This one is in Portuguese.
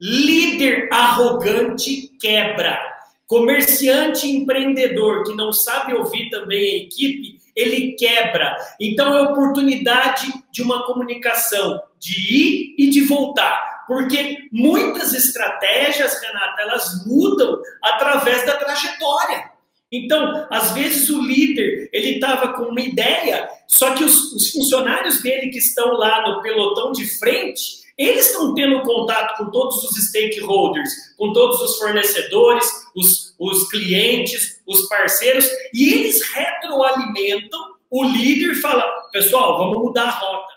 Líder arrogante quebra. Comerciante empreendedor que não sabe ouvir também a equipe, ele quebra. Então é oportunidade de uma comunicação, de ir e de voltar. Porque muitas estratégias, Renata, elas mudam através da trajetória. Então, às vezes o líder, ele estava com uma ideia, só que os, os, funcionários dele que estão lá no pelotão de frente, eles estão tendo contato com todos os stakeholders, com todos os fornecedores, os, os clientes, os parceiros, e eles retroalimentam o líder fala, pessoal, vamos mudar a rota.